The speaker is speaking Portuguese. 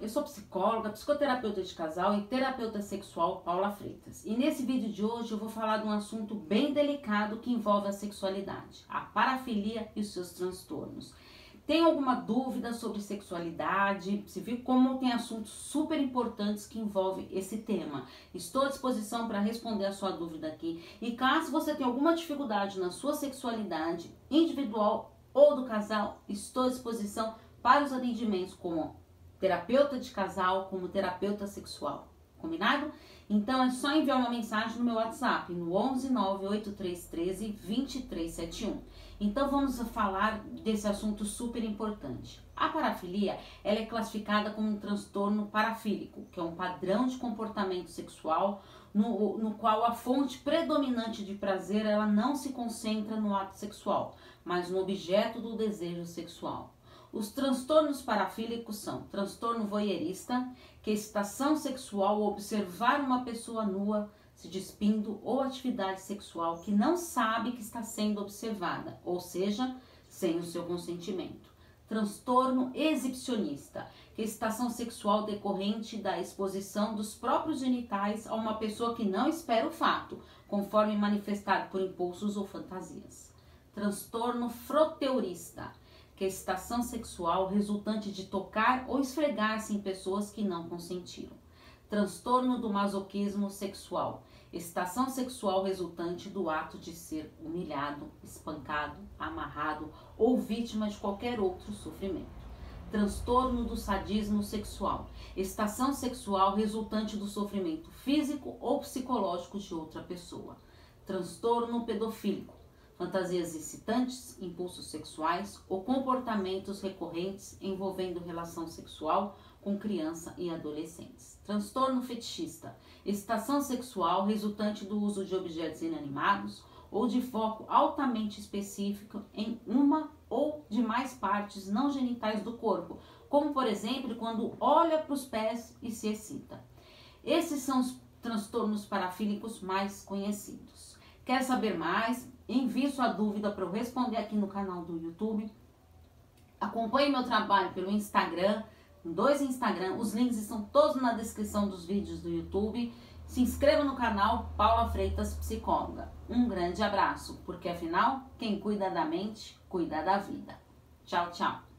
Eu sou psicóloga, psicoterapeuta de casal e terapeuta sexual Paula Freitas. E nesse vídeo de hoje eu vou falar de um assunto bem delicado que envolve a sexualidade, a parafilia e os seus transtornos. Tem alguma dúvida sobre sexualidade? Se viu como tem assuntos super importantes que envolvem esse tema. Estou à disposição para responder a sua dúvida aqui. E caso você tenha alguma dificuldade na sua sexualidade individual ou do casal, estou à disposição para os atendimentos como terapeuta de casal como terapeuta sexual. Combinado? Então é só enviar uma mensagem no meu WhatsApp no 11 98313 2371. Então vamos falar desse assunto super importante. A parafilia ela é classificada como um transtorno parafílico, que é um padrão de comportamento sexual no, no qual a fonte predominante de prazer ela não se concentra no ato sexual, mas no objeto do desejo sexual. Os transtornos parafílicos são transtorno voyeurista, que é excitação sexual ou observar uma pessoa nua se despindo ou atividade sexual que não sabe que está sendo observada, ou seja, sem o seu consentimento. Transtorno exibicionista, que é excitação sexual decorrente da exposição dos próprios genitais a uma pessoa que não espera o fato, conforme manifestado por impulsos ou fantasias. Transtorno froteurista, que é excitação sexual resultante de tocar ou esfregar-se em pessoas que não consentiram. Transtorno do masoquismo sexual, excitação sexual resultante do ato de ser humilhado, espancado, amarrado ou vítima de qualquer outro sofrimento. Transtorno do sadismo sexual, excitação sexual resultante do sofrimento físico ou psicológico de outra pessoa. Transtorno pedofílico, fantasias excitantes, impulsos sexuais ou comportamentos recorrentes envolvendo relação sexual com criança e adolescentes. Transtorno fetichista, excitação sexual resultante do uso de objetos inanimados ou de foco altamente específico em uma ou de mais partes não genitais do corpo, como por exemplo quando olha para os pés e se excita. Esses são os transtornos parafílicos mais conhecidos. Quer saber mais? Envie sua dúvida para eu responder aqui no canal do YouTube. Acompanhe meu trabalho pelo Instagram, dois Instagram, os links estão todos na descrição dos vídeos do YouTube. Se inscreva no canal Paula Freitas Psicóloga. Um grande abraço, porque afinal, quem cuida da mente, cuida da vida. Tchau, tchau.